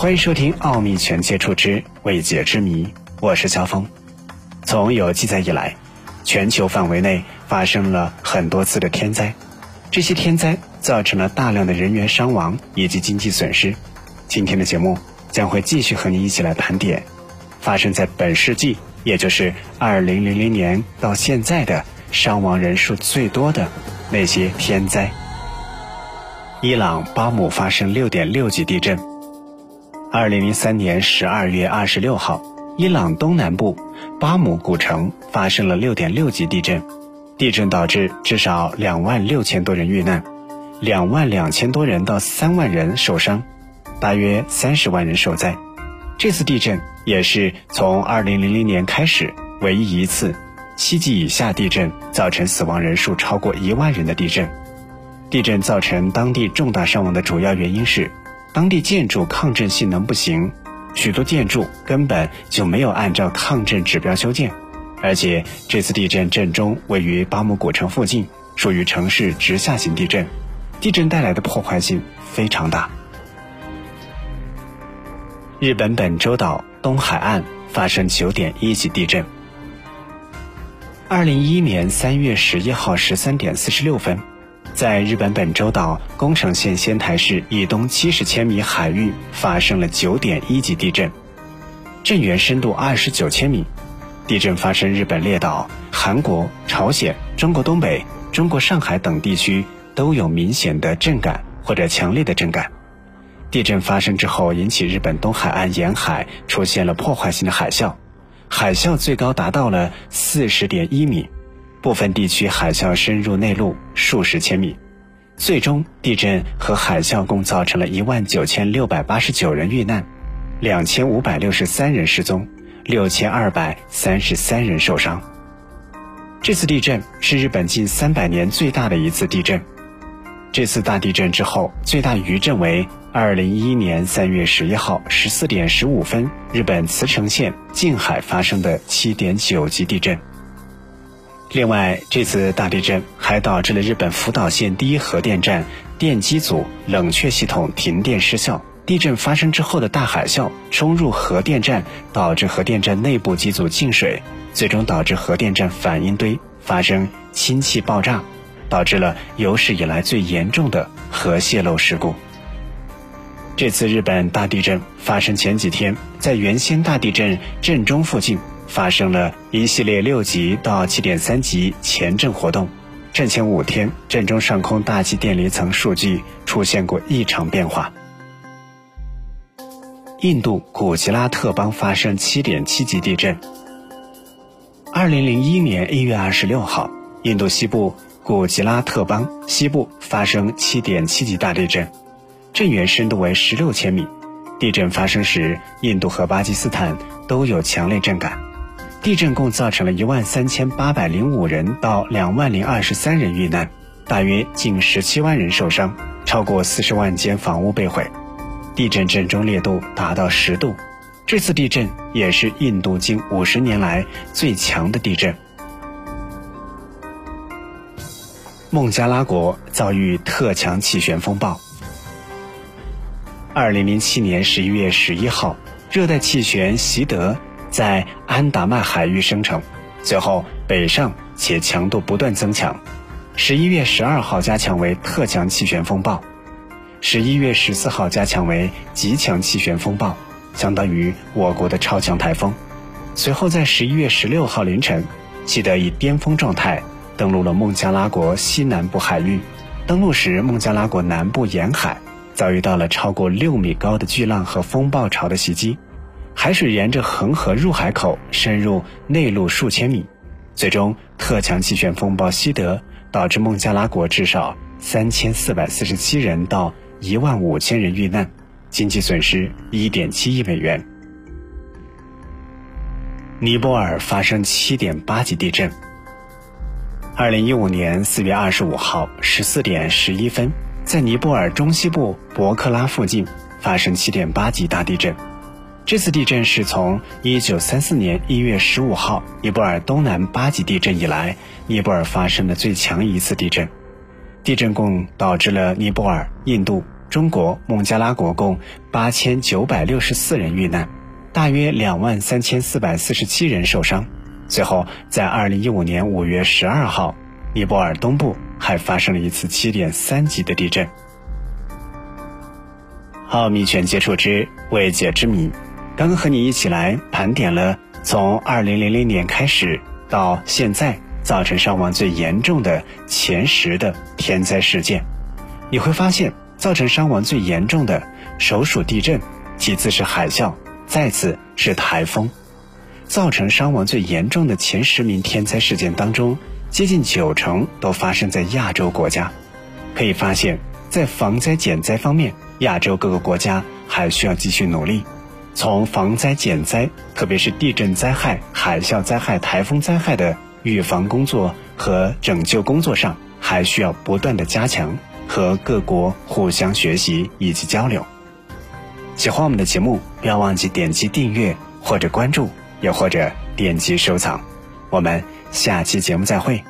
欢迎收听《奥秘全接触之未解之谜》，我是肖峰。从有记载以来，全球范围内发生了很多次的天灾，这些天灾造成了大量的人员伤亡以及经济损失。今天的节目将会继续和你一起来盘点发生在本世纪，也就是二零零零年到现在的伤亡人数最多的那些天灾。伊朗巴姆发生六点六级地震。二零零三年十二月二十六号，伊朗东南部巴姆古城发生了六点六级地震，地震导致至少两万六千多人遇难，两万两千多人到三万人受伤，大约三十万人受灾。这次地震也是从二零零零年开始唯一一次七级以下地震造成死亡人数超过一万人的地震。地震造成当地重大伤亡的主要原因是。当地建筑抗震性能不行，许多建筑根本就没有按照抗震指标修建，而且这次地震震中位于巴姆古城附近，属于城市直下型地震，地震带来的破坏性非常大。日本本州岛东海岸发生九点一级地震。二零一一年三月十一号十三点四十六分。在日本本州岛宫城县仙台市以东七十千米海域发生了九点一级地震，震源深度二十九千米。地震发生日本列岛、韩国、朝鲜、中国东北、中国上海等地区都有明显的震感或者强烈的震感。地震发生之后，引起日本东海岸沿海出现了破坏性的海啸，海啸最高达到了四十点一米。部分地区海啸深入内陆数十千米，最终地震和海啸共造成了一万九千六百八十九人遇难，两千五百六十三人失踪，六千二百三十三人受伤。这次地震是日本近三百年最大的一次地震。这次大地震之后，最大余震为二零一一年三月十一号十四点十五分，日本茨城县近海发生的七点九级地震。另外，这次大地震还导致了日本福岛县第一核电站电机组冷却系统停电失效。地震发生之后的大海啸冲入核电站，导致核电站内部机组进水，最终导致核电站反应堆发生氢气爆炸，导致了有史以来最严重的核泄漏事故。这次日本大地震发生前几天，在原先大地震震中附近。发生了一系列六级到七点三级前震活动，震前五天，震中上空大气电离层数据出现过异常变化。印度古吉拉特邦发生七点七级地震。二零零一年一月二十六号，印度西部古吉拉特邦西部发生七点七级大地震，震源深度为十六千米。地震发生时，印度和巴基斯坦都有强烈震感。地震共造成了一万三千八百零五人到两万零二十三人遇难，大约近十七万人受伤，超过四十万间房屋被毁。地震震中烈度达到十度，这次地震也是印度近五十年来最强的地震。孟加拉国遭遇特强气旋风暴。二零零七年十一月十一号，热带气旋习德。在安达曼海域生成，随后北上且强度不断增强。十一月十二号加强为特强气旋风暴，十一月十四号加强为极强气旋风暴，相当于我国的超强台风。随后在十一月十六号凌晨，记得以巅峰状态登陆了孟加拉国西南部海域。登陆时，孟加拉国南部沿海遭遇到了超过六米高的巨浪和风暴潮的袭击。海水沿着恒河入海口深入内陆数千米，最终特强气旋风暴西德导致孟加拉国至少三千四百四十七人到一万五千人遇难，经济损失一点七亿美元。尼泊尔发生七点八级地震。二零一五年四月二十五号十四点十一分，在尼泊尔中西部博克拉附近发生七点八级大地震。这次地震是从1934年1月15号尼泊尔东南八级地震以来，尼泊尔发生的最强一次地震。地震共导致了尼泊尔、印度、中国、孟加拉国共八千九百六十四人遇难，大约两万三千四百四十七人受伤。最后，在二零一五年五月十二号，尼泊尔东部还发生了一次七点三级的地震。奥秘全接触之未解之谜，刚刚和你一起来盘点了从二零零零年开始到现在造成伤亡最严重的前十的天灾事件。你会发现，造成伤亡最严重的首属地震，其次是海啸，再次是台风。造成伤亡最严重的前十名天灾事件当中，接近九成都发生在亚洲国家。可以发现，在防灾减灾方面，亚洲各个国家还需要继续努力，从防灾减灾，特别是地震灾害、海啸灾害、台风灾害的预防工作和拯救工作上，还需要不断的加强和各国互相学习以及交流。喜欢我们的节目，不要忘记点击订阅或者关注，又或者点击收藏。我们下期节目再会。